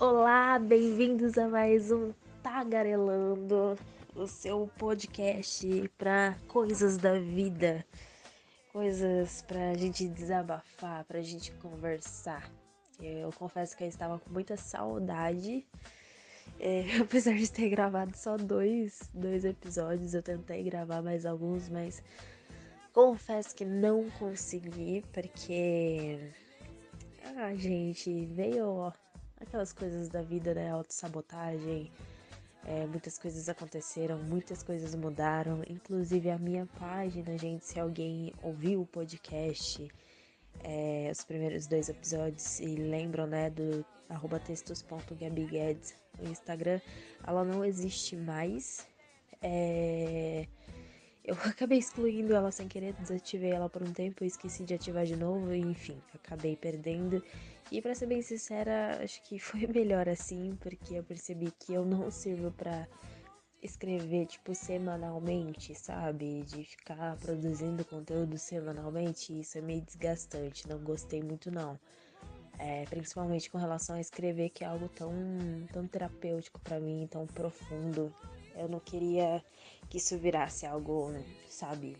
Olá, bem-vindos a mais um Tagarelando, o seu podcast para coisas da vida, coisas para a gente desabafar, para a gente conversar. Eu confesso que eu estava com muita saudade, é, apesar de ter gravado só dois, dois episódios, eu tentei gravar mais alguns, mas confesso que não consegui, porque. Ah, gente, veio aquelas coisas da vida, né? Autossabotagem. É, muitas coisas aconteceram, muitas coisas mudaram, inclusive a minha página, gente. Se alguém ouviu o podcast, é, os primeiros dois episódios e lembram, né, do arroba textos.gabiguedes no Instagram, ela não existe mais. É, eu acabei excluindo ela sem querer, desativei ela por um tempo, esqueci de ativar de novo, e enfim, acabei perdendo. E para ser bem sincera, acho que foi melhor assim, porque eu percebi que eu não sirvo para escrever tipo semanalmente, sabe? De ficar produzindo conteúdo semanalmente, isso é meio desgastante, não gostei muito não. É, principalmente com relação a escrever, que é algo tão, tão terapêutico para mim, tão profundo. Eu não queria que isso virasse algo, sabe,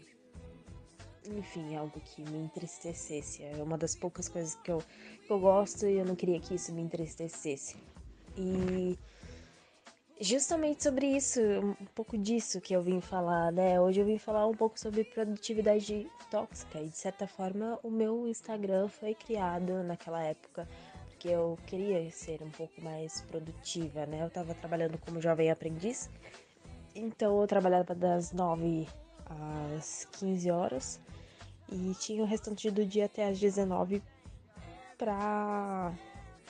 enfim, algo que me entristecesse. É uma das poucas coisas que eu, que eu gosto e eu não queria que isso me entristecesse. E justamente sobre isso, um pouco disso que eu vim falar, né? Hoje eu vim falar um pouco sobre produtividade tóxica e de certa forma o meu Instagram foi criado naquela época porque eu queria ser um pouco mais produtiva, né? Eu tava trabalhando como jovem aprendiz, então eu trabalhava das 9 às 15 horas e tinha o restante do dia até às 19 para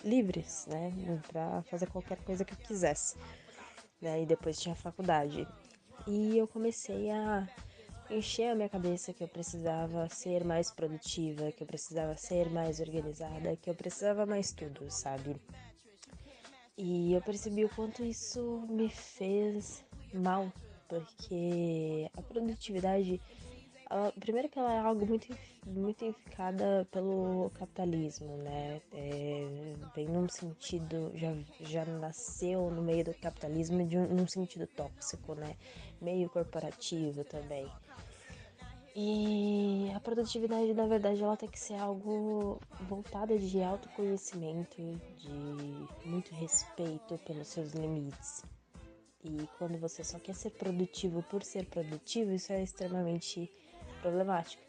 livres, né? Para fazer qualquer coisa que eu quisesse. Né? E depois tinha faculdade. E eu comecei a encher a minha cabeça que eu precisava ser mais produtiva, que eu precisava ser mais organizada, que eu precisava mais tudo, sabe? E eu percebi o quanto isso me fez mal, porque a produtividade ela, primeiro que ela é algo muito, muito edificada pelo capitalismo, né? É, vem num sentido, já, já nasceu no meio do capitalismo de um, num sentido tóxico, né? Meio corporativo também. E a produtividade, na verdade, ela tem que ser algo voltada de autoconhecimento, de muito respeito pelos seus limites. E quando você só quer ser produtivo por ser produtivo, isso é extremamente problemática.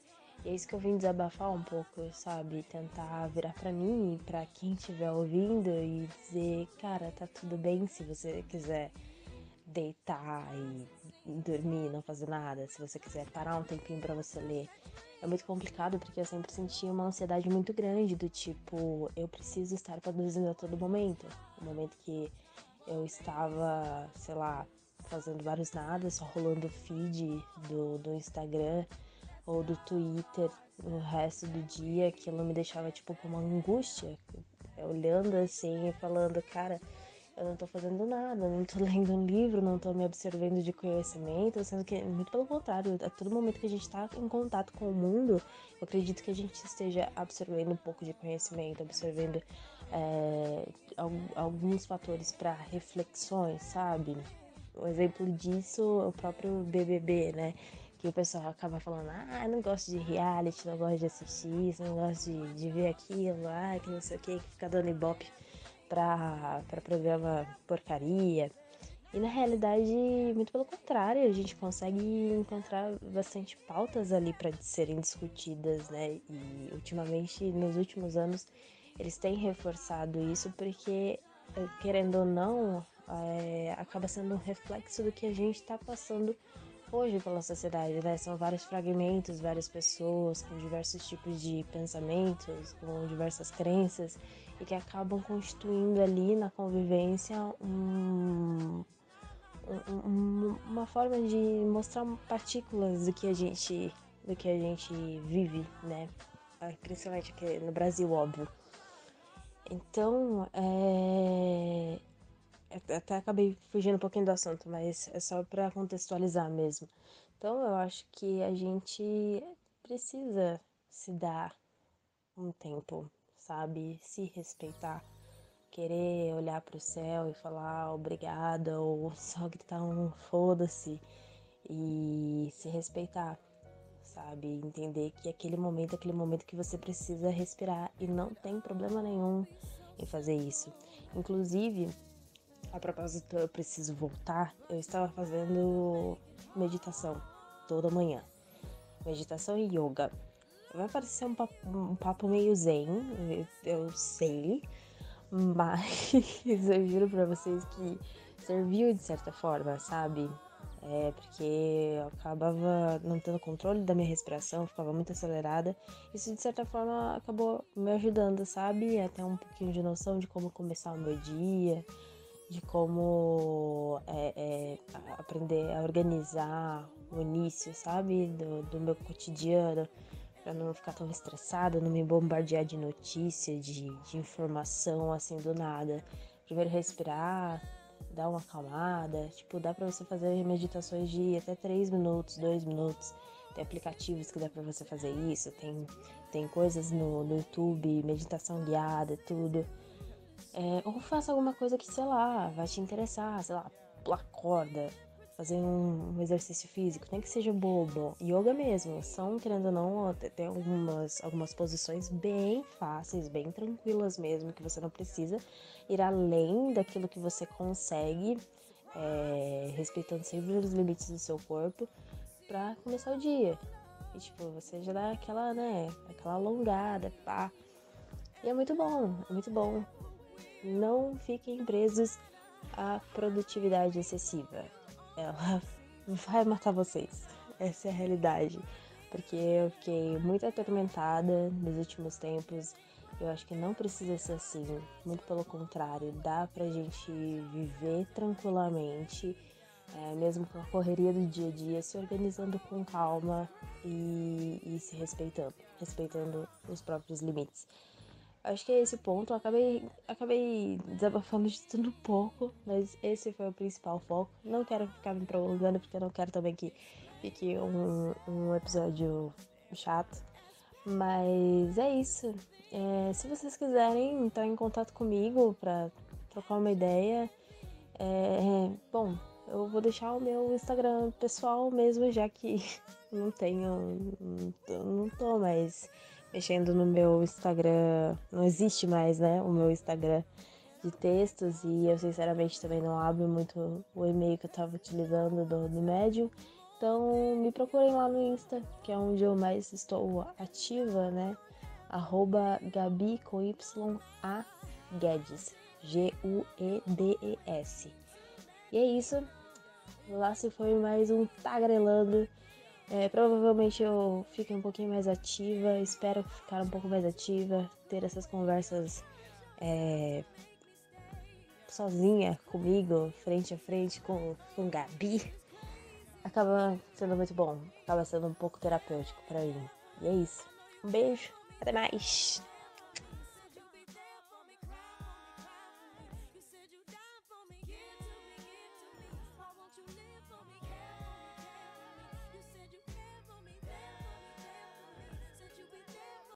E é isso que eu vim desabafar um pouco, sabe? Tentar virar para mim e pra quem estiver ouvindo e dizer, cara, tá tudo bem se você quiser deitar e dormir, não fazer nada, se você quiser parar um tempinho para você ler. É muito complicado porque eu sempre senti uma ansiedade muito grande do tipo, eu preciso estar produzindo a todo momento. No momento que eu estava, sei lá, fazendo vários nada, só rolando o feed do, do Instagram ou do Twitter no resto do dia, aquilo me deixava tipo com uma angústia, olhando assim e falando, cara, eu não tô fazendo nada, não tô lendo um livro, não tô me absorvendo de conhecimento, sendo que, muito pelo contrário, a todo momento que a gente tá em contato com o mundo, eu acredito que a gente esteja absorvendo um pouco de conhecimento, absorvendo é, alguns fatores para reflexões, sabe? Um exemplo disso é o próprio BBB, né? que o pessoal acaba falando, ah, não gosto de reality, não gosto de assistir isso, não gosto de, de ver aquilo, ah, que não sei o que, que fica dando ibope pra, pra programa porcaria. E na realidade, muito pelo contrário, a gente consegue encontrar bastante pautas ali para serem discutidas, né? E ultimamente, nos últimos anos, eles têm reforçado isso porque, eh, querendo ou não, é, acaba sendo um reflexo do que a gente está passando hoje pela sociedade, né? São vários fragmentos, várias pessoas com diversos tipos de pensamentos, com diversas crenças e que acabam constituindo ali na convivência um, um, uma forma de mostrar partículas do que a gente do que a gente vive, né? Principalmente aqui no Brasil, óbvio. Então, é, até acabei fugindo um pouquinho do assunto, mas é só para contextualizar mesmo. Então eu acho que a gente precisa se dar um tempo, sabe? Se respeitar. querer olhar para o céu e falar obrigada ou só gritar um foda-se e se respeitar, sabe? Entender que aquele momento é aquele momento que você precisa respirar e não tem problema nenhum em fazer isso. Inclusive, a propósito, eu preciso voltar. Eu estava fazendo meditação toda manhã. Meditação e yoga. Vai parecer um papo, um papo meio zen, eu sei, mas eu juro pra vocês que serviu de certa forma, sabe? É, porque eu acabava não tendo controle da minha respiração, ficava muito acelerada. Isso de certa forma acabou me ajudando, sabe? Até um pouquinho de noção de como começar o meu dia, de como é, é, aprender a organizar o início, sabe? Do, do meu cotidiano, para não ficar tão estressada, não me bombardear de notícia, de, de informação assim do nada. Primeiro respirar dá uma acalmada. Tipo, dá pra você fazer meditações de até 3 minutos, 2 minutos. Tem aplicativos que dá pra você fazer isso. Tem, tem coisas no, no YouTube, meditação guiada, tudo. É, ou faça alguma coisa que, sei lá, vai te interessar, sei lá, pular corda, fazer um, um, exercício físico, nem que seja bobo. Yoga mesmo, são, querendo ou não, tem algumas, algumas posições bem fáceis, bem tranquilas mesmo, que você não precisa ir além daquilo que você consegue, é, respeitando sempre os limites do seu corpo, para começar o dia. E tipo, você já dá aquela, né, aquela alongada, pá. E é muito bom, é muito bom. Não fiquem presos à produtividade excessiva. Ela vai matar vocês. Essa é a realidade. Porque eu fiquei muito atormentada nos últimos tempos eu acho que não precisa ser assim, muito pelo contrário, dá pra gente viver tranquilamente, é, mesmo com a correria do dia a dia, se organizando com calma e, e se respeitando, respeitando os próprios limites. Acho que é esse ponto. Acabei, acabei desabafando de tudo um pouco, mas esse foi o principal foco. Não quero ficar me prolongando, porque eu não quero também que fique um, um episódio chato. Mas é isso. É, se vocês quiserem entrar em contato comigo para trocar uma ideia, é, bom, eu vou deixar o meu Instagram pessoal mesmo, já que não tenho, não tô, não tô mais mexendo no meu Instagram, não existe mais, né, o meu Instagram de textos e eu sinceramente também não abro muito o e-mail que eu estava utilizando do, do Medium. Então me procurem lá no Insta, que é onde eu mais estou ativa, né? arroba Gabi com Y A Guedes. G-U-E-D-E-S. E é isso. Lá se foi mais um tagrelando. É, provavelmente eu fique um pouquinho mais ativa. Espero ficar um pouco mais ativa. Ter essas conversas é, sozinha comigo, frente a frente com, com Gabi. Acaba sendo muito bom. Acaba sendo um pouco terapêutico para mim. E é isso. Um beijo. Até mais!